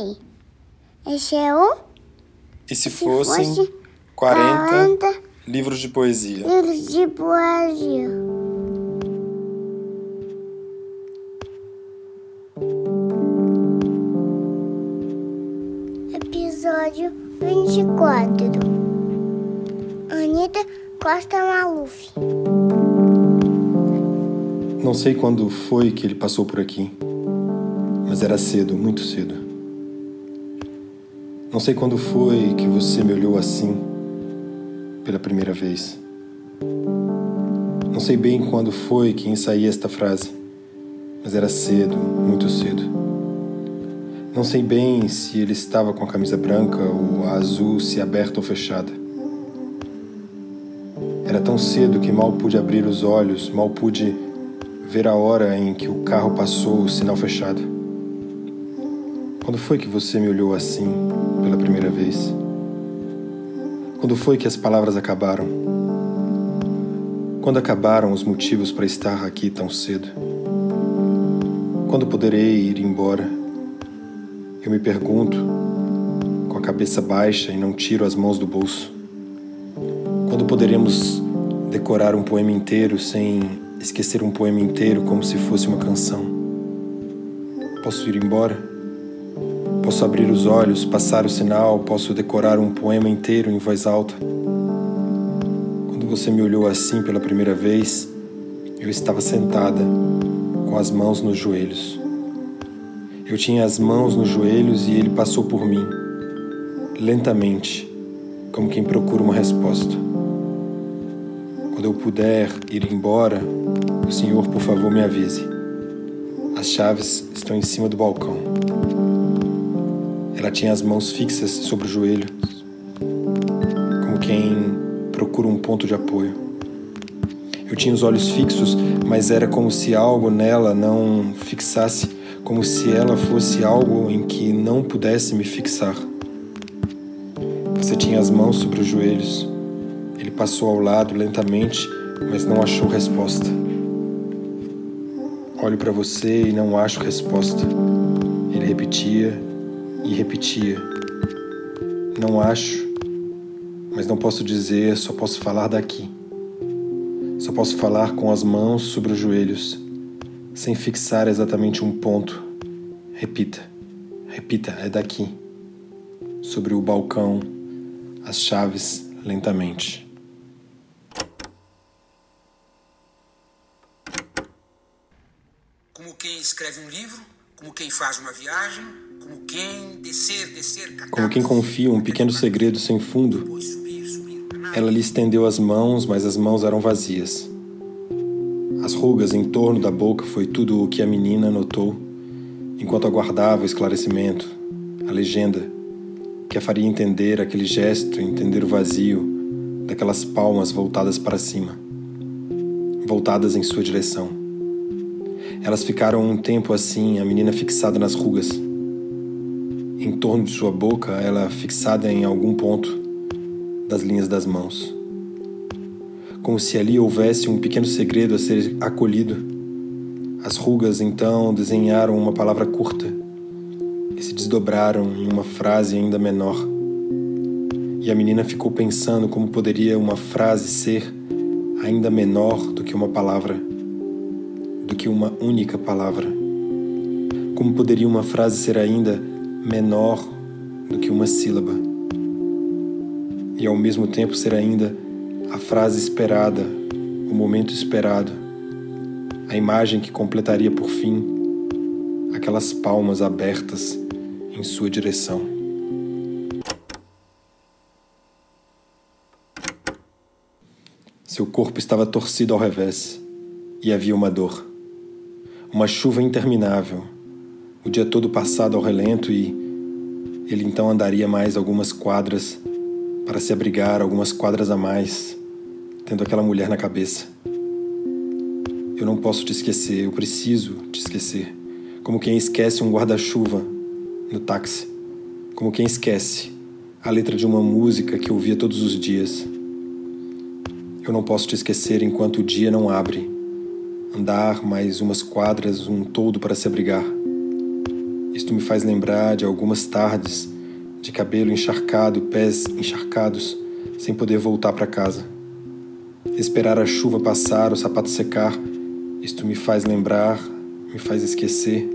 sei. Esse é o E se se fossem fosse 40 40 livros de poesia? livros de poesia. Episódio 24 Anitta Costa Maluf Não sei quando foi que ele passou por aqui, mas era cedo, muito cedo. Não sei quando foi que você me olhou assim pela primeira vez. Não sei bem quando foi que ensaiei esta frase, mas era cedo, muito cedo. Não sei bem se ele estava com a camisa branca ou a azul, se aberta ou fechada. Era tão cedo que mal pude abrir os olhos, mal pude ver a hora em que o carro passou o sinal fechado. Quando foi que você me olhou assim primeira vez? Quando foi que as palavras acabaram? Quando acabaram os motivos para estar aqui tão cedo? Quando poderei ir embora? Eu me pergunto, com a cabeça baixa e não tiro as mãos do bolso. Quando poderemos decorar um poema inteiro sem esquecer um poema inteiro como se fosse uma canção? Posso ir embora? Posso abrir os olhos, passar o sinal, posso decorar um poema inteiro em voz alta? Quando você me olhou assim pela primeira vez, eu estava sentada, com as mãos nos joelhos. Eu tinha as mãos nos joelhos e ele passou por mim, lentamente, como quem procura uma resposta. Quando eu puder ir embora, o senhor, por favor, me avise. As chaves estão em cima do balcão. Ela tinha as mãos fixas sobre o joelho, como quem procura um ponto de apoio. Eu tinha os olhos fixos, mas era como se algo nela não fixasse, como se ela fosse algo em que não pudesse me fixar. Você tinha as mãos sobre os joelhos. Ele passou ao lado lentamente, mas não achou resposta. Olho para você e não acho resposta. Ele repetia e repetia. Não acho, mas não posso dizer, só posso falar daqui. Só posso falar com as mãos sobre os joelhos, sem fixar exatamente um ponto. Repita, repita, é daqui. Sobre o balcão, as chaves lentamente. Como quem escreve um livro, como quem faz uma viagem, como quem descer, descer, catar, Como quem confia um pequeno segredo sem fundo, ela lhe estendeu as mãos, mas as mãos eram vazias. As rugas em torno da boca foi tudo o que a menina notou enquanto aguardava o esclarecimento, a legenda que a faria entender aquele gesto, entender o vazio daquelas palmas voltadas para cima, voltadas em sua direção. Elas ficaram um tempo assim, a menina fixada nas rugas. Em torno de sua boca, ela fixada em algum ponto das linhas das mãos. Como se ali houvesse um pequeno segredo a ser acolhido. As rugas então desenharam uma palavra curta e se desdobraram em uma frase ainda menor. E a menina ficou pensando como poderia uma frase ser ainda menor do que uma palavra, que uma única palavra. Como poderia uma frase ser ainda menor do que uma sílaba? E ao mesmo tempo ser ainda a frase esperada, o momento esperado, a imagem que completaria por fim aquelas palmas abertas em sua direção. Seu corpo estava torcido ao revés e havia uma dor. Uma chuva interminável, o dia todo passado ao relento e ele então andaria mais algumas quadras para se abrigar algumas quadras a mais, tendo aquela mulher na cabeça. Eu não posso te esquecer, eu preciso te esquecer, como quem esquece um guarda-chuva no táxi, como quem esquece a letra de uma música que ouvia todos os dias. Eu não posso te esquecer enquanto o dia não abre. Andar mais umas quadras, um todo para se abrigar. Isto me faz lembrar de algumas tardes, de cabelo encharcado, pés encharcados, sem poder voltar para casa. Esperar a chuva passar, o sapato secar, isto me faz lembrar, me faz esquecer.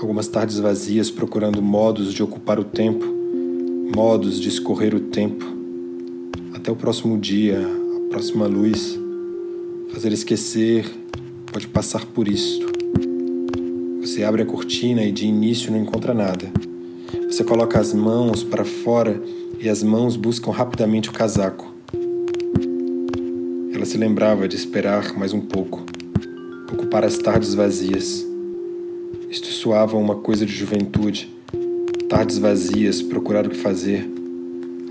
Algumas tardes vazias procurando modos de ocupar o tempo, modos de escorrer o tempo. Até o próximo dia, a próxima luz. Fazer esquecer pode passar por isto. Você abre a cortina e de início não encontra nada. Você coloca as mãos para fora e as mãos buscam rapidamente o casaco. Ela se lembrava de esperar mais um pouco, ocupar as tardes vazias. Isto soava uma coisa de juventude. Tardes vazias, procurar o que fazer,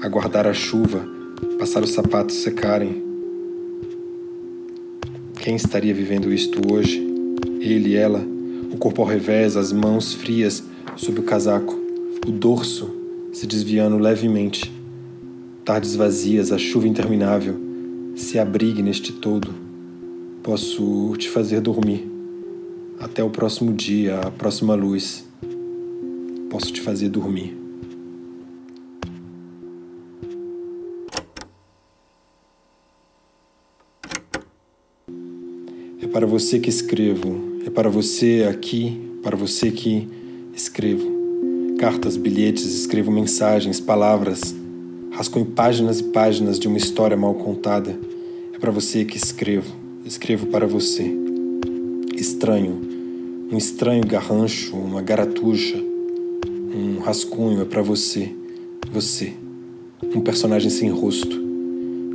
aguardar a chuva, passar os sapatos secarem. Quem estaria vivendo isto hoje? Ele ela? o corpo ao revés, as mãos frias sob o casaco, o dorso se desviando levemente. Tardes vazias, a chuva interminável, se abrigue neste todo. Posso te fazer dormir. Até o próximo dia, a próxima luz. Posso te fazer dormir. Para você que escrevo é para você aqui, para você que escrevo. Cartas, bilhetes, escrevo mensagens, palavras, rascunho páginas e páginas de uma história mal contada. É para você que escrevo, escrevo para você. Estranho, um estranho garrancho, uma garatuja, um rascunho é para você, você, um personagem sem rosto.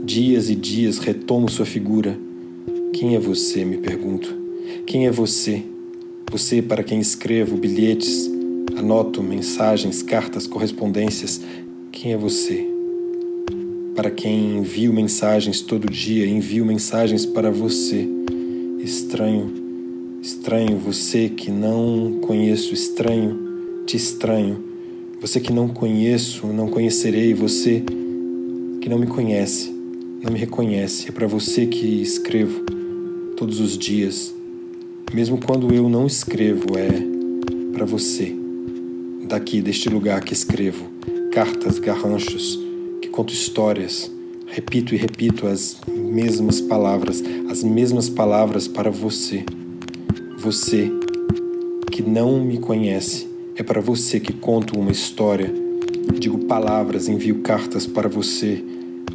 Dias e dias retomo sua figura. Quem é você? me pergunto. Quem é você? Você para quem escrevo bilhetes, anoto mensagens, cartas, correspondências. Quem é você? Para quem envio mensagens todo dia, envio mensagens para você. Estranho, estranho, você que não conheço, estranho, te estranho. Você que não conheço, não conhecerei, você que não me conhece, não me reconhece. É para você que escrevo todos os dias mesmo quando eu não escrevo, é para você. Daqui, deste lugar que escrevo, cartas, garranchos, que conto histórias, repito e repito as mesmas palavras, as mesmas palavras para você. Você que não me conhece, é para você que conto uma história. Digo palavras, envio cartas para você,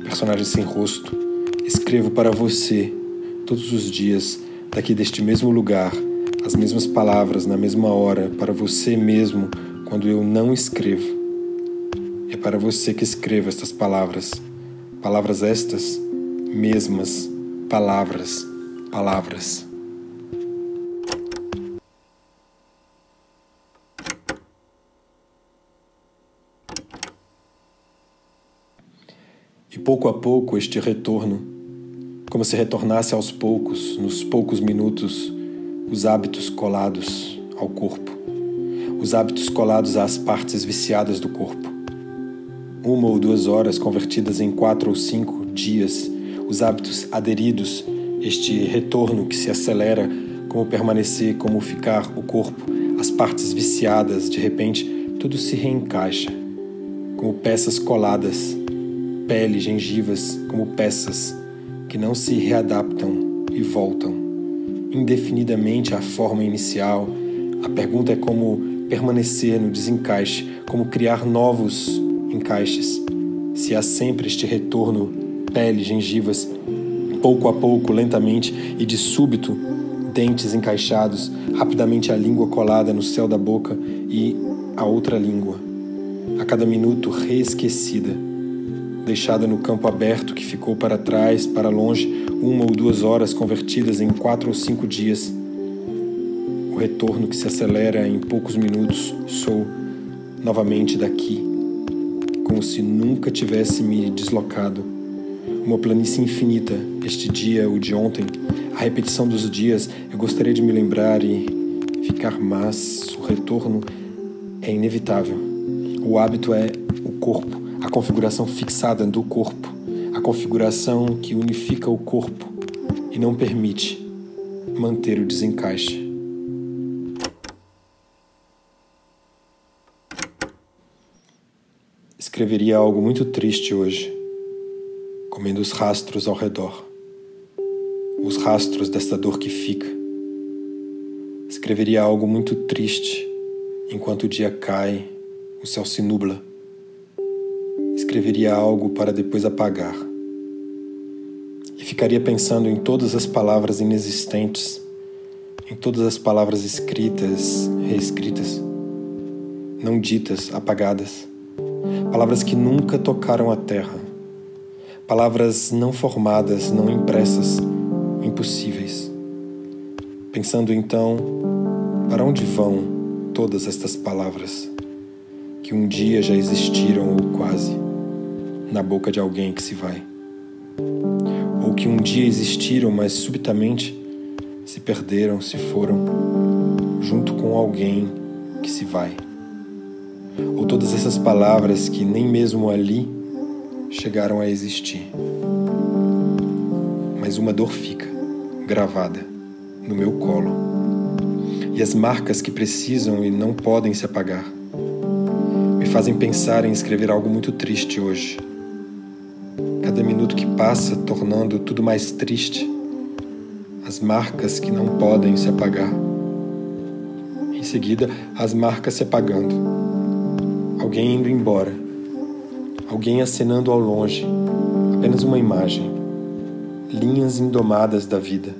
personagem sem rosto. Escrevo para você todos os dias daqui deste mesmo lugar, as mesmas palavras na mesma hora, para você mesmo, quando eu não escrevo. É para você que escrevo estas palavras. Palavras estas, mesmas palavras, palavras. E pouco a pouco este retorno como se retornasse aos poucos, nos poucos minutos, os hábitos colados ao corpo, os hábitos colados às partes viciadas do corpo. Uma ou duas horas convertidas em quatro ou cinco dias, os hábitos aderidos, este retorno que se acelera, como permanecer, como ficar o corpo, as partes viciadas, de repente, tudo se reencaixa, como peças coladas, pele, gengivas, como peças que não se readaptam e voltam indefinidamente à forma inicial. A pergunta é como permanecer no desencaixe, como criar novos encaixes. Se há sempre este retorno, pele, gengivas, pouco a pouco, lentamente e de súbito, dentes encaixados, rapidamente a língua colada no céu da boca e a outra língua, a cada minuto reesquecida deixada no campo aberto que ficou para trás, para longe, uma ou duas horas convertidas em quatro ou cinco dias. O retorno que se acelera em poucos minutos, sou novamente daqui, como se nunca tivesse me deslocado. Uma planície infinita, este dia, o de ontem, a repetição dos dias, eu gostaria de me lembrar e ficar, mas o retorno é inevitável. O hábito é o corpo a configuração fixada do corpo, a configuração que unifica o corpo e não permite manter o desencaixe. Escreveria algo muito triste hoje, comendo os rastros ao redor, os rastros desta dor que fica. Escreveria algo muito triste enquanto o dia cai, o céu se nubla Escreveria algo para depois apagar. E ficaria pensando em todas as palavras inexistentes, em todas as palavras escritas, reescritas, não ditas, apagadas palavras que nunca tocaram a terra, palavras não formadas, não impressas, impossíveis. Pensando então, para onde vão todas estas palavras que um dia já existiram ou quase na boca de alguém que se vai? Ou que um dia existiram, mas subitamente se perderam, se foram, junto com alguém que se vai ou todas essas palavras que nem mesmo ali chegaram a existir. Mas uma dor fica gravada no meu colo. E as marcas que precisam e não podem se apagar me fazem pensar em escrever algo muito triste hoje. Minuto que passa tornando tudo mais triste, as marcas que não podem se apagar. Em seguida, as marcas se apagando. Alguém indo embora, alguém acenando ao longe, apenas uma imagem, linhas indomadas da vida,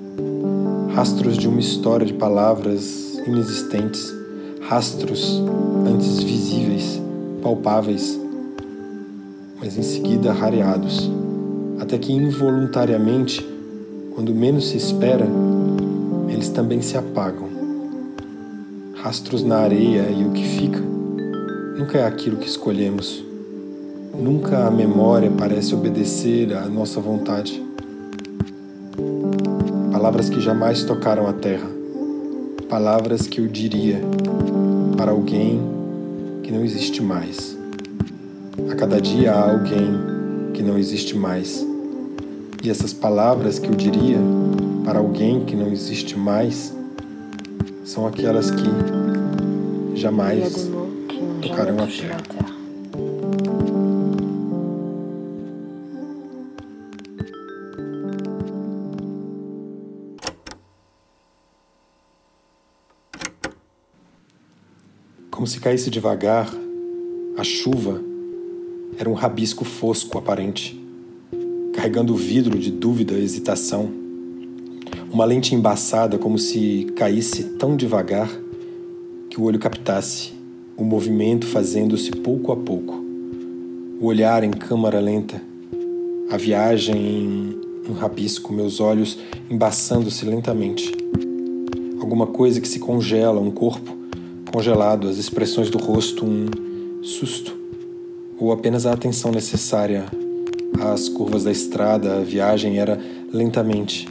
rastros de uma história de palavras inexistentes, rastros antes visíveis, palpáveis, mas em seguida rareados, até que involuntariamente, quando menos se espera, eles também se apagam. Rastros na areia e o que fica nunca é aquilo que escolhemos. Nunca a memória parece obedecer à nossa vontade. Palavras que jamais tocaram a terra. Palavras que eu diria para alguém que não existe mais. A cada dia há alguém que não existe mais. E essas palavras que eu diria para alguém que não existe mais são aquelas que jamais tocarão a terra. Como se caísse devagar, a chuva era um rabisco fosco aparente, carregando o vidro de dúvida e hesitação. Uma lente embaçada, como se caísse tão devagar que o olho captasse o movimento fazendo-se pouco a pouco, o olhar em câmara lenta, a viagem em um rabisco, meus olhos embaçando-se lentamente. Alguma coisa que se congela, um corpo congelado, as expressões do rosto, um susto, ou apenas a atenção necessária às curvas da estrada, a viagem era lentamente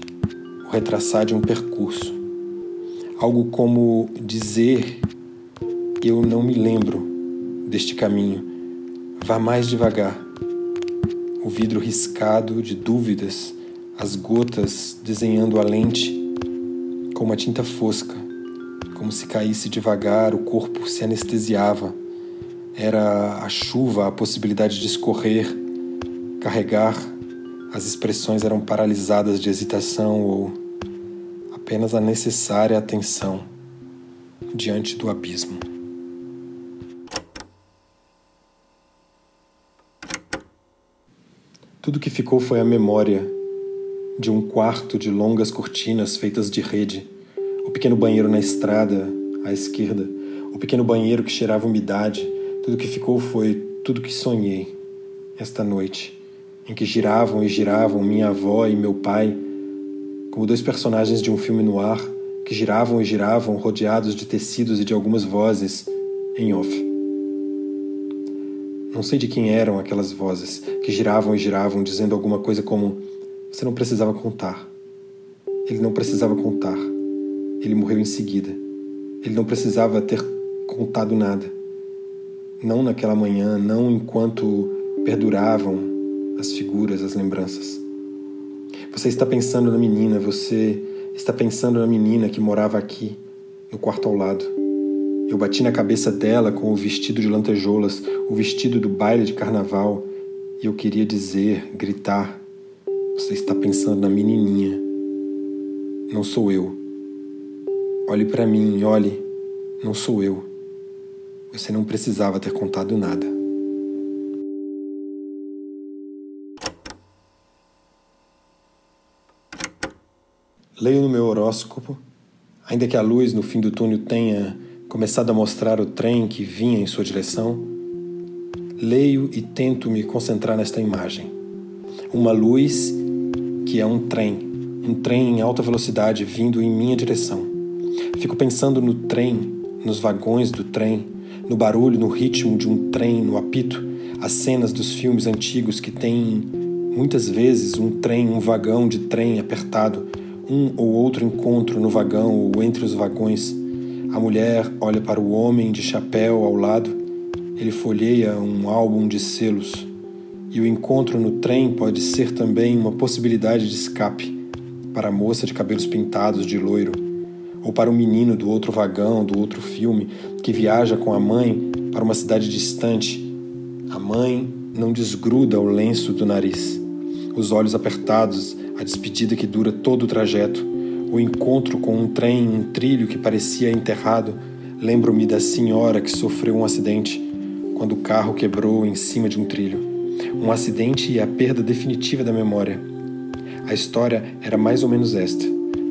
o retraçar de um percurso. Algo como dizer eu não me lembro deste caminho. Vá mais devagar. O vidro riscado de dúvidas, as gotas desenhando a lente com uma tinta fosca, como se caísse devagar, o corpo se anestesiava. Era a chuva, a possibilidade de escorrer, carregar. As expressões eram paralisadas de hesitação ou apenas a necessária atenção diante do abismo. Tudo que ficou foi a memória de um quarto de longas cortinas feitas de rede, o pequeno banheiro na estrada à esquerda, o pequeno banheiro que cheirava umidade. Tudo que ficou foi tudo que sonhei esta noite, em que giravam e giravam minha avó e meu pai, como dois personagens de um filme no ar, que giravam e giravam rodeados de tecidos e de algumas vozes em off. Não sei de quem eram aquelas vozes que giravam e giravam, dizendo alguma coisa como: Você não precisava contar. Ele não precisava contar. Ele morreu em seguida. Ele não precisava ter contado nada. Não naquela manhã, não enquanto perduravam as figuras, as lembranças. Você está pensando na menina, você está pensando na menina que morava aqui, no quarto ao lado. Eu bati na cabeça dela com o vestido de lantejoulas, o vestido do baile de carnaval, e eu queria dizer, gritar: Você está pensando na menininha. Não sou eu. Olhe para mim, olhe. Não sou eu. Você não precisava ter contado nada. Leio no meu horóscopo, ainda que a luz no fim do túnel tenha começado a mostrar o trem que vinha em sua direção, leio e tento me concentrar nesta imagem. Uma luz que é um trem, um trem em alta velocidade vindo em minha direção. Fico pensando no trem, nos vagões do trem, no barulho, no ritmo de um trem, no apito, as cenas dos filmes antigos que têm muitas vezes um trem, um vagão de trem apertado, um ou outro encontro no vagão ou entre os vagões. A mulher olha para o homem de chapéu ao lado, ele folheia um álbum de selos. E o encontro no trem pode ser também uma possibilidade de escape para a moça de cabelos pintados de loiro, ou para o menino do outro vagão, do outro filme, que viaja com a mãe para uma cidade distante. A mãe não desgruda o lenço do nariz. Os olhos apertados, a despedida que dura todo o trajeto, o encontro com um trem em um trilho que parecia enterrado. Lembro-me da senhora que sofreu um acidente quando o carro quebrou em cima de um trilho. Um acidente e a perda definitiva da memória. A história era mais ou menos esta: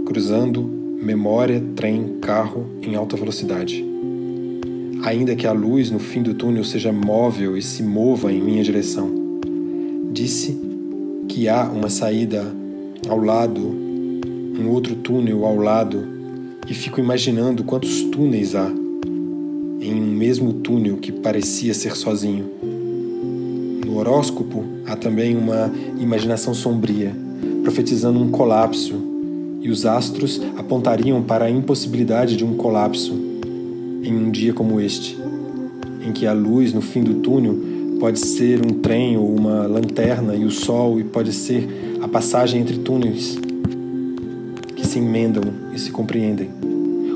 cruzando memória, trem, carro em alta velocidade. Ainda que a luz no fim do túnel seja móvel e se mova em minha direção. Disse que há uma saída ao lado, um outro túnel ao lado, e fico imaginando quantos túneis há em um mesmo túnel que parecia ser sozinho. No horóscopo há também uma imaginação sombria, profetizando um colapso e os astros apontariam para a impossibilidade de um colapso em um dia como este, em que a luz no fim do túnel pode ser um trem ou uma lanterna e o sol e pode ser passagem entre túneis que se emendam e se compreendem.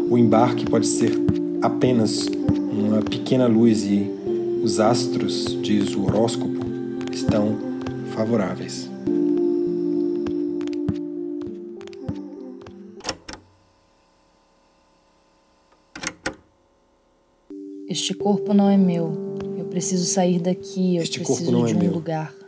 O embarque pode ser apenas uma pequena luz e os astros, diz o horóscopo, estão favoráveis. Este corpo não é meu. Eu preciso sair daqui. Eu Este preciso corpo não de é um meu. lugar.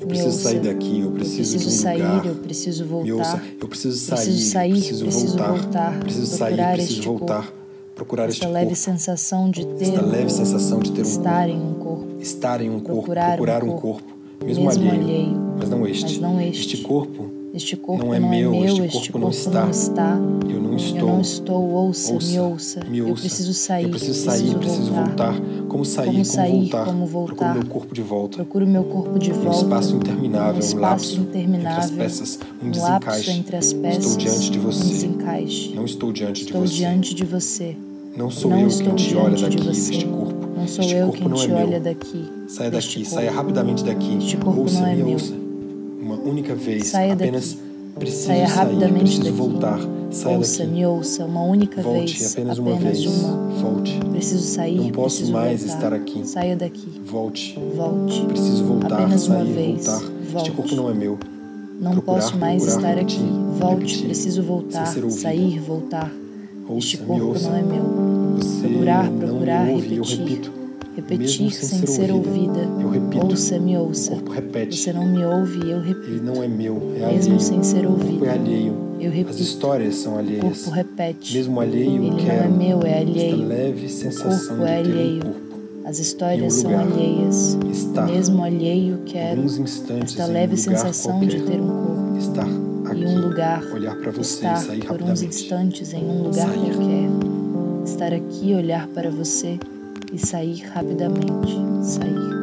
Eu preciso ouça. sair daqui, eu preciso, preciso um sair, lugar. eu preciso ouça, voltar. eu preciso sair, Preciso sair, preciso, preciso voltar, voltar, preciso sair, procurar preciso este voltar, corpo. procurar este Esta leve corpo, sensação de ter esta leve corpo, sensação de ter um estar corpo, em um corpo, estar em um corpo, procurar um procurar um corpo, corpo, mesmo, mesmo alheio, alheio, mas não este. mas não este. Este corpo, este corpo Não é meu, este este corpo não corpo está. não está. eu não Eu estou. não estou, ouça, me ouça. me Eu ouça. preciso sair, Eu preciso sair, preciso voltar. Como sair, Como sair, voltar? como Procuro voltar. meu corpo de volta. Procuro meu corpo de Um volta. espaço interminável, um um espaço lapso interminável, entre as peças, um um desencaixe. entre as peças, Estou diante de um você. desencaixe. Não estou diante Estou de você. diante de você. Não sou não eu quem te olha daqui, você. deste corpo. Não sou este eu corpo quem não te é meu. olha daqui. Saia daqui, corpo. saia rapidamente daqui. Este corpo ouça, não é me meu. ouça. Uma única vez, Saia apenas daqui. preciso Saia sair, preciso daqui. voltar. Saia ouça, daqui. me ouça, uma única Volte vez. apenas uma vez. uma. Volte. Preciso sair, Não posso preciso mais voltar. estar aqui. Saia daqui. Volte. Volte. Preciso voltar, Apenas uma sair, vez. voltar. Volte. Este corpo não é meu. Não Procurar, posso mais procurar, estar repetir, aqui. Volte, repetir, preciso voltar. Sair, voltar. este Ouça, me corpo ouça. não é meu. Você Procurar, não procurar, me ouve, eu repetir. repito. Repetir Mesmo sem ser ouvida. Ouça, me O ouça. Você não me ouve, eu repito. Ele não é meu, é Mesmo alheio. sem ser O corpo ouvido. é alheio. Eu As repito. histórias são O alheias. corpo repete. Mesmo alheio, Ele não é meu, é Esta alheio. leve sensação corpo é de ter alheio. um corpo. As histórias são alheias. Estar. Mesmo alheio, quero esta um leve sensação qualquer. de ter um corpo. Estar aqui. E um lugar. Olhar para você e Estar sair por uns instantes em um lugar Sair. qualquer. Estar aqui, olhar para você e sair rapidamente. Sair.